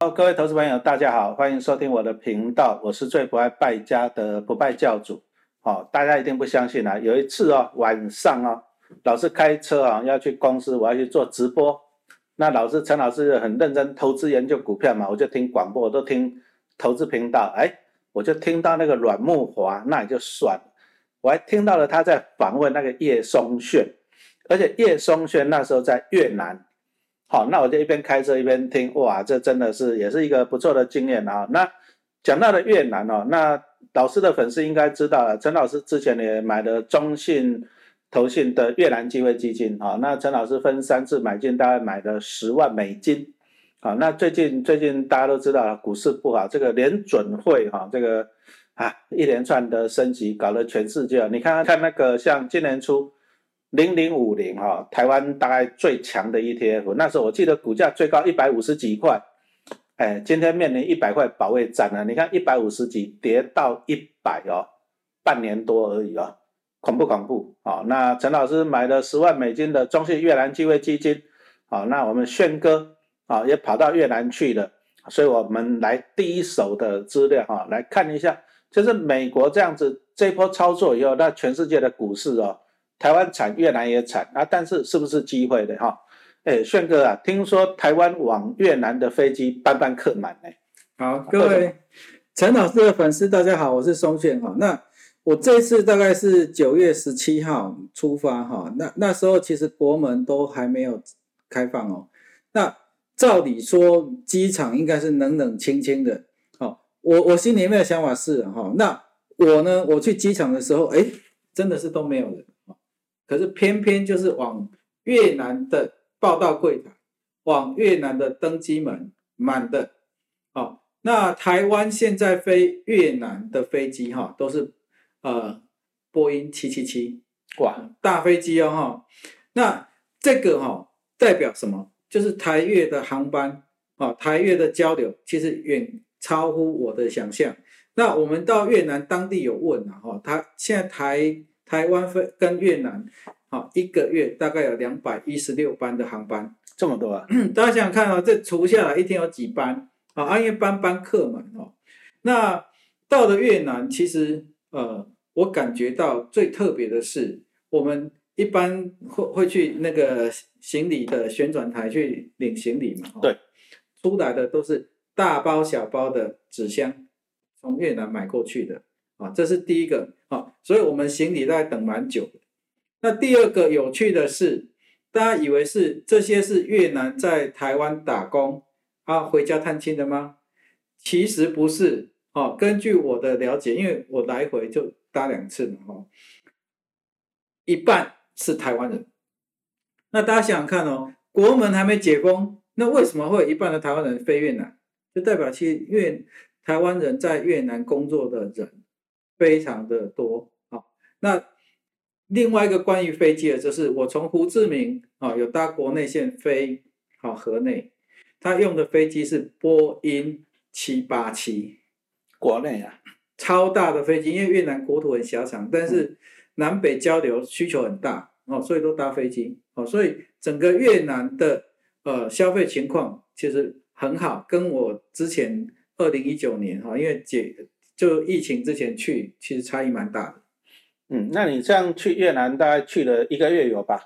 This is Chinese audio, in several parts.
好，各位投资朋友，大家好，欢迎收听我的频道，我是最不爱败家的不败教主。好，大家一定不相信啊，有一次哦，晚上哦，老师开车啊要去公司，我要去做直播。那老师陈老师很认真投资研究股票嘛，我就听广播，我都听投资频道，哎，我就听到那个阮木华，那也就算了，我还听到了他在访问那个叶松炫，而且叶松炫那时候在越南。好，那我就一边开车一边听，哇，这真的是也是一个不错的经验啊。那讲到了越南哦，那老师的粉丝应该知道了，陈老师之前也买了中信投信的越南机会基金啊。那陈老师分三次买进，大概买了十万美金。好，那最近最近大家都知道了，股市不好，这个联准会哈，这个啊一连串的升级，搞得全世界，你看看那个像今年初。零零五零哈，台湾大概最强的 ETF，那时候我记得股价最高一百五十几块，哎，今天面临一百块保卫战了。你看一百五十几跌到一百哦，半年多而已哦，恐怖恐怖哦。那陈老师买了十万美金的中信越南机会基金，好，那我们炫哥啊也跑到越南去了，所以我们来第一手的资料哈来看一下，就是美国这样子这波操作以后，那全世界的股市哦。台湾产，越南也产啊！但是是不是机会的哈？哎，炫哥啊，听说台湾往越南的飞机班班客满呢。好，各位陈老师的粉丝，大家好，我是松炫哈。那我这次大概是九月十七号出发哈。那那时候其实国门都还没有开放哦。那照理说机场应该是冷冷清清的。哦，我我心里面的想法是哈，那我呢，我去机场的时候，哎，真的是都没有人。可是偏偏就是往越南的报到柜台，往越南的登机门满的，哦，那台湾现在飞越南的飞机哈，都是呃波音七七七，哇，大飞机哦哈，那这个哈代表什么？就是台越的航班啊，台越的交流其实远超乎我的想象。那我们到越南当地有问啊，哈，他现在台。台湾飞跟越南，好一个月大概有两百一十六班的航班，这么多啊！大家想想看哦，这除下来一天有几班？啊，因为班班客满哦。那到了越南，其实呃，我感觉到最特别的是，我们一般会会去那个行李的旋转台去领行李嘛。对，出来的都是大包小包的纸箱，从越南买过去的。啊，这是第一个啊，所以我们行李在等蛮久的。那第二个有趣的是，大家以为是这些是越南在台湾打工啊回家探亲的吗？其实不是哦。根据我的了解，因为我来回就搭两次嘛，哈，一半是台湾人。那大家想想看哦，国门还没解封，那为什么会有一半的台湾人飞越南？就代表其实越台湾人在越南工作的人。非常的多，好，那另外一个关于飞机的，就是我从胡志明啊有搭国内线飞好河内，他用的飞机是波音七八七，国内啊，超大的飞机，因为越南国土很狭长，但是南北交流需求很大哦，所以都搭飞机哦，所以整个越南的呃消费情况其实很好，跟我之前二零一九年哈，因为解。就疫情之前去，其实差异蛮大的。嗯，那你这样去越南大概去了一个月有吧？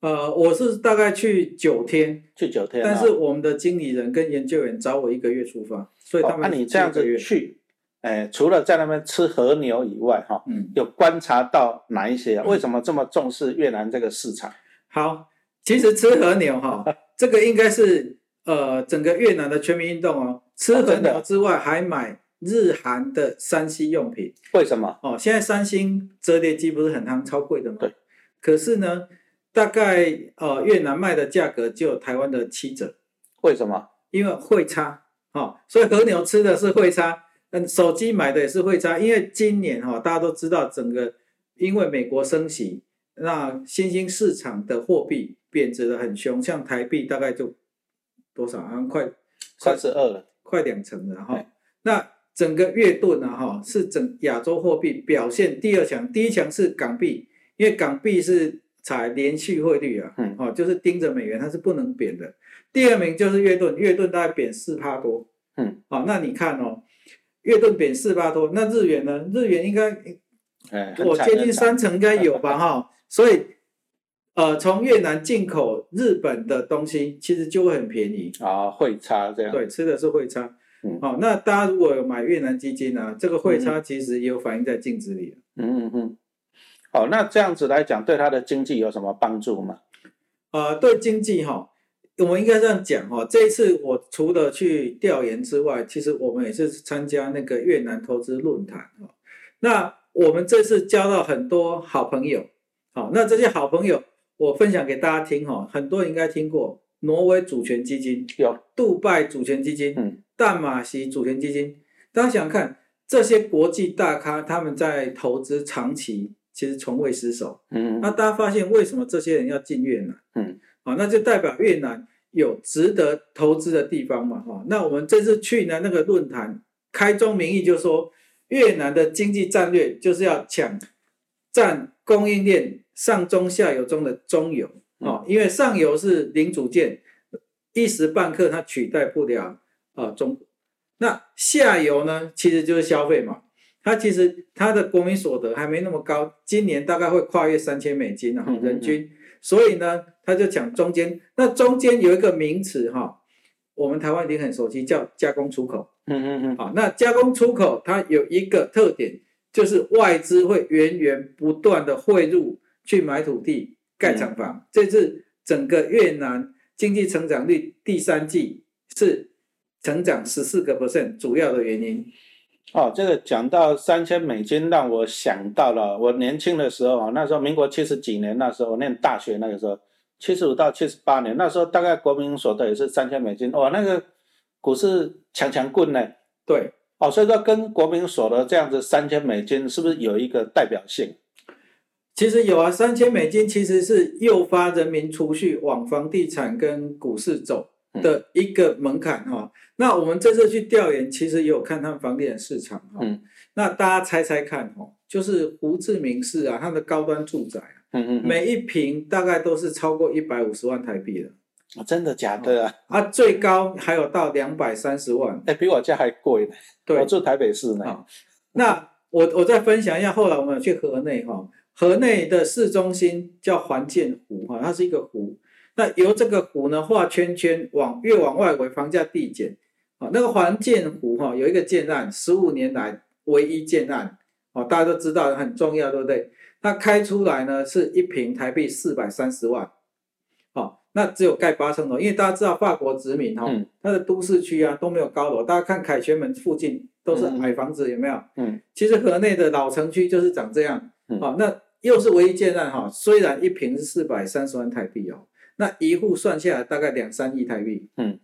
呃，我是大概去九天，去九天。但是我们的经理人跟研究员找我一个月出发，所以他们那你这样子去，哎，除了在那边吃和牛以外，哈，嗯，有观察到哪一些？啊为什么这么重视越南这个市场？好，其实吃和牛哈，这个应该是呃整个越南的全民运动哦。吃和牛之外，还买。日韩的三 C 用品，为什么？哦，现在三星折叠机不是很夯，超贵的吗？对。可是呢，大概呃越南卖的价格就有台湾的七折。为什么？因为汇差，哦，所以和牛吃的是汇差，嗯，手机买的也是汇差。因为今年哈，大家都知道整个因为美国升息，那新兴市场的货币贬值的很凶，像台币大概就多少？好像快三十二了，快两成了哈。那整个月盾呢，哈，是整亚洲货币表现第二强，第一强是港币，因为港币是采连续汇率啊，嗯。哦，就是盯着美元，它是不能贬的。第二名就是越盾，越盾大概贬四帕多，嗯，好、那你看哦，越盾贬四帕多，那日元呢？日元应该我接近三成应该有吧，哈，所以呃，从越南进口日本的东西，其实就会很便宜，啊，汇差这样，对，吃的是汇差。嗯好、那大家如果有买越南基金啊，这个汇差其实也有反映在净值里。嗯嗯嗯，好，那这样子来讲，对它的经济有什么帮助吗？呃，对经济哈，我们应该这样讲哈。这一次我除了去调研之外，其实我们也是参加那个越南投资论坛哈。那我们这次交到很多好朋友，好，那这些好朋友我分享给大家听哈，很多人应该听过挪威主权基金、有，杜拜主权基金、嗯淡马锡主权基金，大家想想看，这些国际大咖他们在投资长期其实从未失手。嗯那大家发现为什么这些人要进越南？嗯，好，那就代表越南有值得投资的地方嘛，哈。那我们这次去呢那个论坛，开宗明义就说，越南的经济战略就是要抢占供应链上中下游中的中游，哦，因为上游是零组件，一时半刻它取代不了啊、呃中国。那下游呢，其实就是消费嘛，它其实它的国民所得还没那么高，今年大概会跨越三千美金啊嗯嗯嗯。人均，所以呢，他就讲中间，那中间有一个名词哈，我们台湾已经很熟悉，叫加工出口。嗯嗯嗯，好。那加工出口它有一个特点，就是外资会源源不断的汇入去买土地、盖厂房，这是整个越南经济成长率第三季是成长十四个 percent 主要的原因。哦，这个讲到三千美金，让我想到了我年轻的时候啊，那时候民国七十几年，那时候我念大学那个时候，七十五到七十八年，那时候大概国民所得也是三千美金，哇，那个股市强强棍呢，对，哦，所以说跟国民所得这样子三千美金，是不是有一个代表性？其实有啊，三千美金其实是诱发人民储蓄往房地产跟股市走的一个门槛哈、那我们这次去调研，其实也有看他们房地产市场哈、嗯。那大家猜猜看哦，就是胡志明市啊，它的高端住宅啊，嗯嗯嗯，每一平大概都是超过一百五十万台币的。哦真的假的？啊？啊，最高还有到两百三十万。哎，比我家还贵呢。对。我，住台北市呢。好那我我再分享一下，后来我们有去河内哈，河内的市中心叫环建湖哈，它是一个湖。那由这个湖呢画圈圈，往越往外围房价递减啊。那个环建湖哈有一个建案，十五年来唯一建案哦，大家都知道很重要，对不对？它开出来呢是一平台币四百三十万，好、那只有盖八层楼，因为大家知道法国殖民哈、嗯它的都市区啊都没有高楼，大家看凯旋门附近都是矮房子，有没有？嗯其实河内的老城区就是长这样，嗯好、那又是唯一建案哈，虽然一平是四百三十万台币哦，那一户算下来大概两三亿台币，嗯，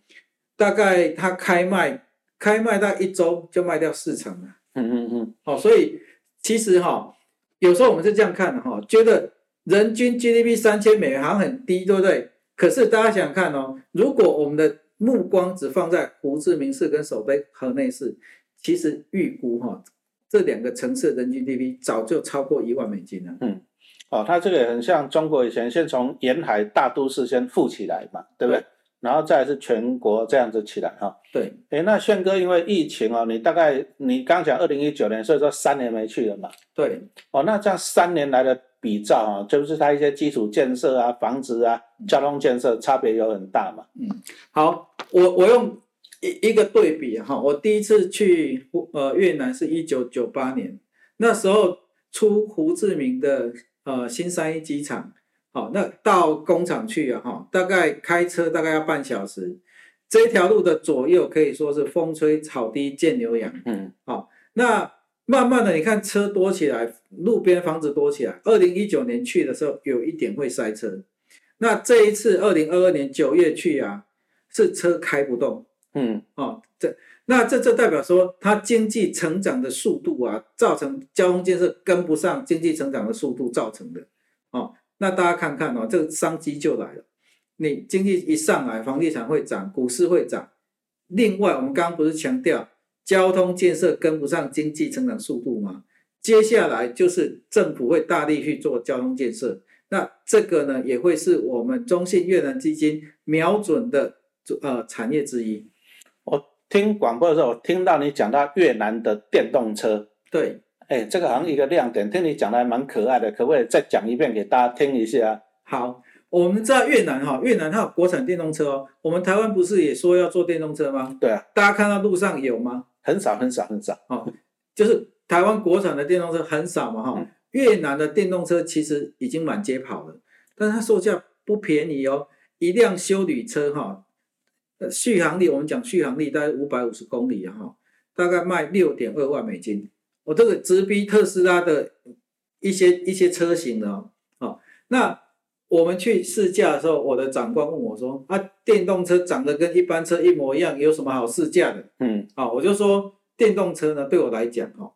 大概它开卖开卖到一周就卖掉四成了，嗯嗯嗯，好，所以其实哈、有时候我们是这样看的哈、觉得人均 GDP 三千美元好像很低，对不对？可是大家想想看哦，如果我们的目光只放在胡志明市跟首都河内市，其实预估哈、这两个城市的人均 GDP 早就超过一万美金了。嗯哦，它这个也很像中国以前先从沿海大都市先富起来嘛，对不对？对然后再是全国这样子起来哈。对，诶，那炫哥因为疫情哦，你大概你刚讲二零一九年，所以说三年没去了嘛。对，哦，那这样三年来的比照啊，就是它一些基础建设啊、房子啊、交通建设差别有很大嘛。嗯好，我我用一一个对比哈，我第一次去呃越南是一九九八年，那时候出胡志明的呃新三一机场，好，那到工厂去啊哈，大概开车大概要半小时，这条路的左右可以说是风吹草低见牛羊。嗯好那慢慢的，你看车多起来，路边房子多起来。二零一九年去的时候，有一点会塞车。那这一次二零二二年九月去啊，是车开不动嗯哦。这那这这代表说，它经济成长的速度啊，造成交通建设跟不上经济成长的速度造成的哦。那大家看看哦，这个商机就来了。你经济一上来，房地产会涨，股市会涨。另外，我们刚刚不是强调交通建设跟不上经济成长速度吗？接下来就是政府会大力去做交通建设，那这个呢也会是我们中信越南基金瞄准的呃产业之一。我听广播的时候，我听到你讲到越南的电动车，对，哎，这个好像一个亮点，听你讲的还蛮可爱的，可不可以再讲一遍给大家听一下？好。我们知道越南哈，越南它有国产电动车哦。我们台湾不是也说要做电动车吗？对啊，大家看到路上有吗？很少很少很少哦，就是台湾国产的电动车很少嘛哈。越南的电动车其实已经满街跑了，但是它售价不便宜哦。一辆修旅车哈，续航力我们讲续航力大概五百五十公里哈，大概卖六点二万美金。我这个直逼特斯拉的一些一些车型了哦。那我们去试驾的时候，我的长官问我说：“啊，电动车长得跟一般车一模一样，有什么好试驾的？”嗯，啊，我就说电动车呢，对我来讲，哦，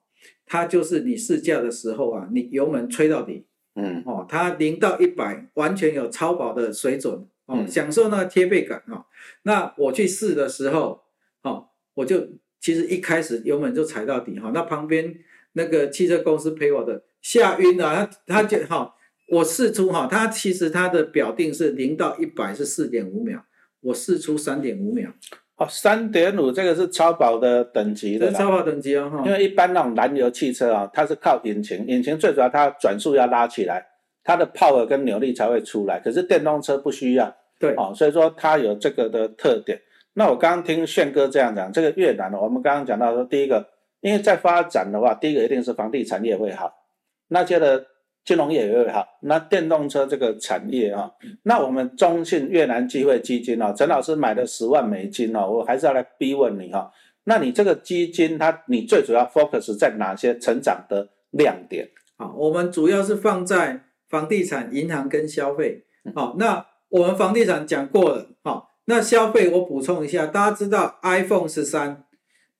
它就是你试驾的时候啊，你油门吹到底，嗯，哦，它零到一百完全有超跑的水准，哦，享受那个贴背感，哈。那我去试的时候，哦，我就其实一开始油门就踩到底，哈，那旁边那个汽车公司陪我的吓晕了，他他就哈。我试出哈，他其实他的表定是零到一百是四点五秒，我试出三点五秒。哦，三点五这个是超跑的等级的，超跑等级哦哈。因为一般那种燃油汽车啊，它是靠引擎，引擎最主要它转速要拉起来，它的 power 跟扭力才会出来。可是电动车不需要，对哦，所以说它有这个的特点。那我刚刚听炫哥这样讲，这个越南呢我们刚刚讲到说，第一个，因为在发展的话，第一个一定是房地产业会好，那接着。金融业也会好，那电动车这个产业啊，那我们中信越南机会基金哦，陈老师买了十万美金哦，我还是要来逼问你哈，那你这个基金它你最主要 focus 在哪些成长的亮点？好，我们主要是放在房地产、银行跟消费。好，那我们房地产讲过了，好，那消费我补充一下，大家知道 iPhone 十三，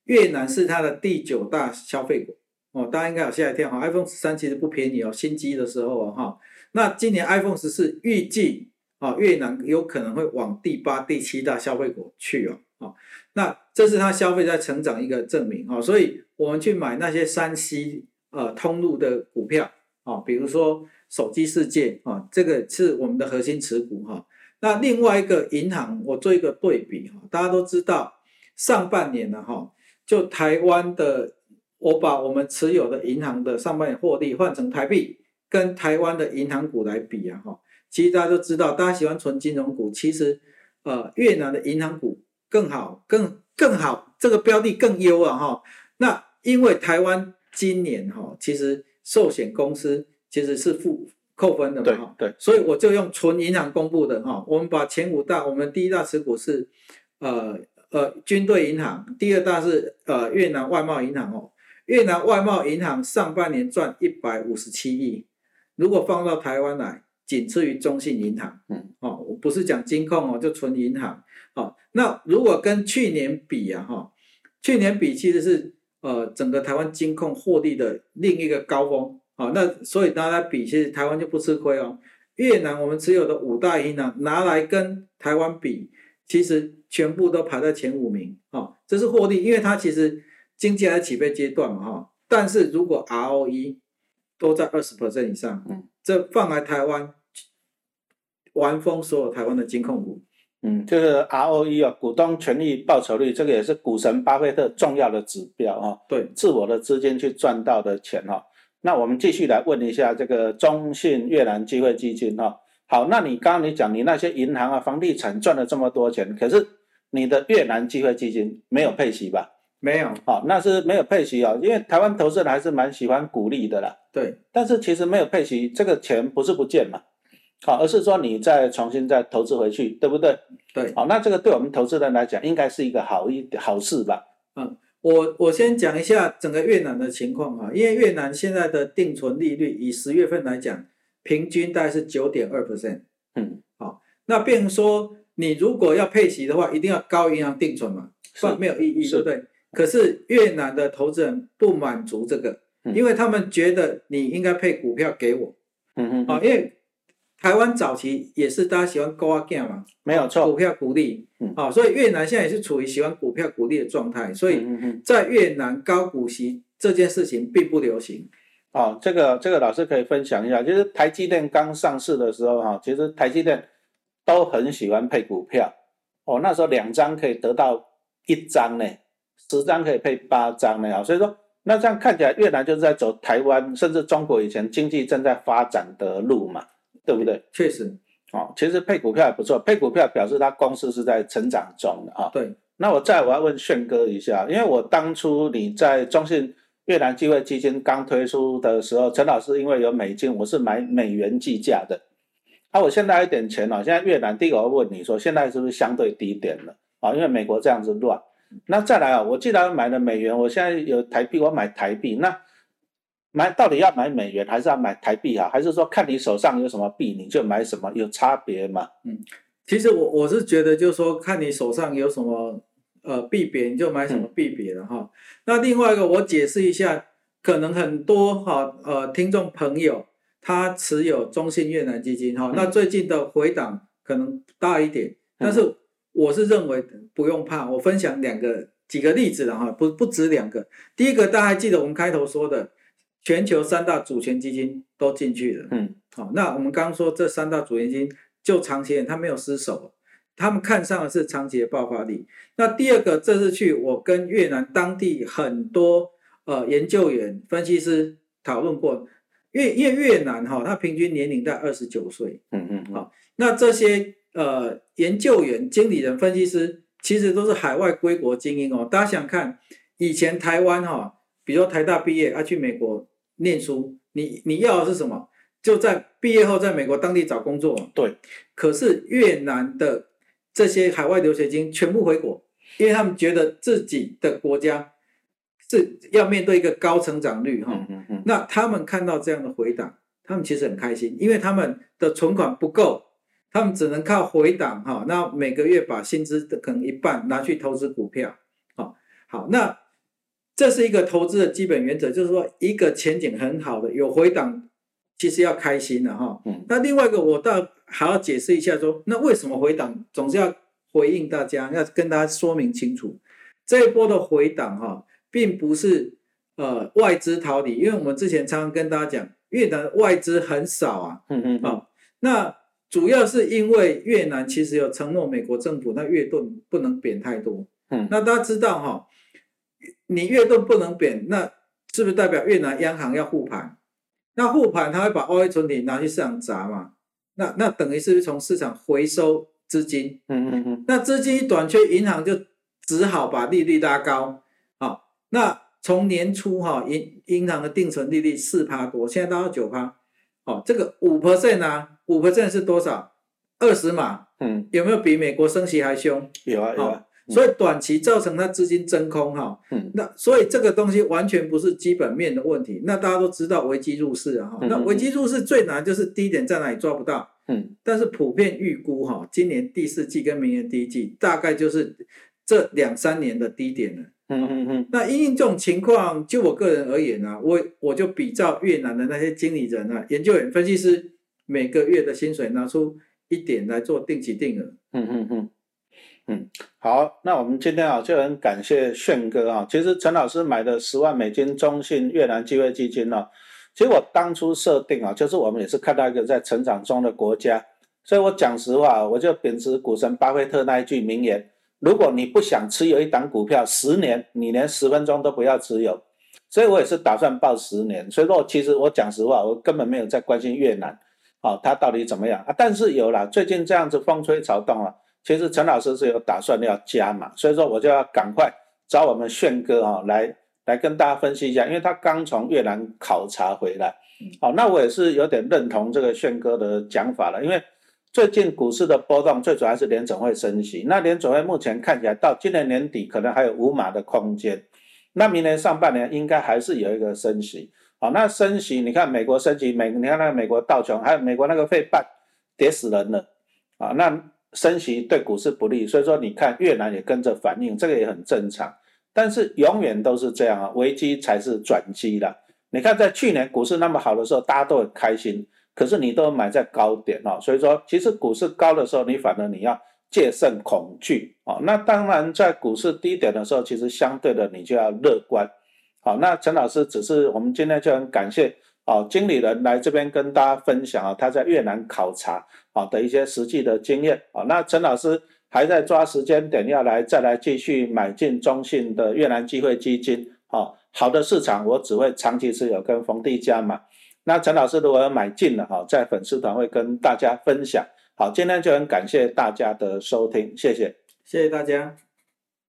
越南是它的第九大消费国。哦，大家应该有吓一跳哈，iPhone 十三其实不便宜哦，新机的时候啊哈。那今年 iPhone 十四预计啊，越南有可能会往第八、第七大消费国去哦。哦，那这是它消费在成长一个证明哦。所以我们去买那些山西呃通路的股票啊，比如说手机世界啊，这个是我们的核心持股哈。那另外一个银行，我做一个对比哈，大家都知道上半年呢哈，就台湾的。我把我们持有的银行的上半年获利换成台币，跟台湾的银行股来比啊，哈，其实大家都知道，大家喜欢存金融股，其实，呃，越南的银行股更好，更更好，这个标的更优啊，哈。那因为台湾今年哈，其实寿险公司其实是负扣分的嘛，哈，对，所以我就用纯银行公布的哈，我们把前五大，我们第一大持股是，呃呃军队银行，第二大是呃越南外贸银行哦。越南外贸银行上半年赚一百五十七亿，如果放到台湾来，仅次于中信银行。嗯，哦，我不是讲金控哦，就纯银行。哦，那如果跟去年比啊，哈，去年比其实是呃整个台湾金控获利的另一个高峰。好，那所以拿来比，其实台湾就不吃亏哦。越南我们持有的五大银行拿来跟台湾比，其实全部都排在前五名。哦，这是获利，因为它其实。经济还起飞阶段嘛哈，但是如果 ROE 都在二十 percent 以上，嗯，这放来台湾玩疯所有台湾的金控股，嗯，就是 ROE 啊，股东权益报酬率，这个也是股神巴菲特重要的指标啊，对，自我的资金去赚到的钱哈。那我们继续来问一下这个中信越南机会基金哈，好，那你刚刚你讲你那些银行啊、房地产赚了这么多钱，可是你的越南机会基金没有配息吧？没有，好，那是没有配息啊，因为台湾投资人还是蛮喜欢鼓励的啦。对，但是其实没有配息，这个钱不是不见嘛，好，而是说你再重新再投资回去，对不对？对，好，那这个对我们投资人来讲，应该是一个好一好事吧？嗯，我我先讲一下整个越南的情况哈，因为越南现在的定存利率以十月份来讲，平均大概是九点二 percent。嗯，好，那变成说你如果要配息的话，一定要高银行定存嘛，不然没有意义，对不对？可是越南的投资人不满足这个，因为他们觉得你应该配股票给我，嗯嗯，啊，因为台湾早期也是大家喜欢高啊 g 嘛，没有错，股票股利，啊，所以越南现在也是处于喜欢股票股利的状态，所以在越南高股息这件事情并不流行，哦，这个这个老师可以分享一下，就是台积电刚上市的时候哈，其实台积电都很喜欢配股票，哦，那时候两张可以得到一张呢，十张可以配八张呢啊，所以说那这样看起来越南就是在走台湾甚至中国以前经济正在发展的路嘛，对不对？确实，哦，其实配股票也不错，配股票表示它公司是在成长中的啊。对，那我再我要问炫哥一下，因为我当初你在中信越南机会基金刚推出的时候，陈老师因为有美金，我是买美元计价的。啊，我现在一点钱了，现在越南第一个我问你说，现在是不是相对低点了啊？因为美国这样子乱。那再来啊，我既然买了美元，我现在有台币，我买台币，那买到底要买美元还是要买台币啊？还是说看你手上有什么币你就买什么，有差别吗？嗯，其实我我是觉得就是说看你手上有什么呃币别你就买什么币别了哈。那另外一个我解释一下，可能很多哈呃听众朋友他持有中信越南基金哈，那最近的回档可能大一点，但是。我是认为不用怕，我分享两个几个例子了哈，不不止两个。第一个大家还记得我们开头说的，全球三大主权基金都进去了，嗯，好，那我们刚刚说这三大主权基金就长期它没有失手，他们看上的是长期的爆发力。那第二个，这次去我跟越南当地很多呃研究员、分析师讨论过，越因为越南哈，它平均年龄在二十九岁，嗯嗯，好，那这些。呃，研究员、经理人、分析师，其实都是海外归国精英哦。大家想看，以前台湾哈，比如台大毕业，啊去美国念书，你你要的是什么？就在毕业后在美国当地找工作。对。可是越南的这些海外留学金全部回国，因为他们觉得自己的国家是要面对一个高成长率哈。嗯嗯。那他们看到这样的回档，他们其实很开心，因为他们的存款不够。他们只能靠回档哈，那每个月把薪资的可能一半拿去投资股票，好，好，那这是一个投资的基本原则，就是说一个前景很好的有回档，其实要开心的哈。嗯。那另外一个我倒还要解释一下，说那为什么回档总是要回应大家，要跟大家说明清楚，这一波的回档哈，并不是呃外资逃离，因为我们之前常常跟大家讲，越南外资很少啊。嗯嗯。啊，那。主要是因为越南其实有承诺美国政府，那越盾不能贬太多。嗯，那大家知道哈，你越动不能贬，那是不是代表越南央行要护盘？那护盘他会把 O A 存底拿去市场砸嘛？那那等于是不是从市场回收资金？嗯嗯嗯。那资金短缺，银行就只好把利率拉高。好，那从年初哈银银行的定存利率四趴多，现在到九趴。哦，这个五 percent 啊，五 percent 是多少？二十码，嗯，有没有比美国升息还凶？有啊，有啊。所以短期造成它资金真空哈，嗯，那所以这个东西完全不是基本面的问题。那大家都知道危机入市啊，哈，那危机入市最难就是低点在哪里抓不到，嗯，但是普遍预估哈，今年第四季跟明年第一季大概就是这两三年的低点了。嗯嗯嗯，那因应这种情况，就我个人而言呢，我我就比照越南的那些经理人啊、研究员、分析师，每个月的薪水拿出一点来做定期定额。嗯嗯嗯嗯，好，那我们今天啊就很感谢炫哥啊。其实陈老师买的十万美金中信越南机会基金呢，其实我当初设定啊，就是我们也是看到一个在成长中的国家，所以我讲实话，我就秉持股神巴菲特那一句名言。如果你不想持有一档股票十年，你连十分钟都不要持有。所以我也是打算报十年。所以说，其实我讲实话，我根本没有在关心越南，啊，它到底怎么样啊？但是有了最近这样子风吹草动啊，其实陈老师是有打算要加嘛。所以说，我就要赶快找我们炫哥哈来来跟大家分析一下，因为他刚从越南考察回来。好，那我也是有点认同这个炫哥的讲法了，因为。最近股市的波动最主要是联总会升息，那联总会目前看起来到今年年底可能还有五码的空间，那明年上半年应该还是有一个升息。好，那升息你看美国升息，美你看那个美国道琼还有美国那个费半跌死人了啊，那升息对股市不利，所以说你看越南也跟着反应，这个也很正常。但是永远都是这样啊，危机才是转机啦。你看在去年股市那么好的时候，大家都很开心。可是你都买在高点哦，所以说其实股市高的时候，你反而你要戒慎恐惧哦。那当然在股市低点的时候，其实相对的你就要乐观好，那陈老师只是我们今天就很感谢哦，经理人来这边跟大家分享啊，他在越南考察啊的一些实际的经验啊。那陈老师还在抓时间点要来再来继续买进中信的越南机会基金啊。好的市场我只会长期持有跟逢低加码。那陈老师如果买进了哈，在粉丝团会跟大家分享。好，今天就很感谢大家的收听，谢谢，谢谢大家。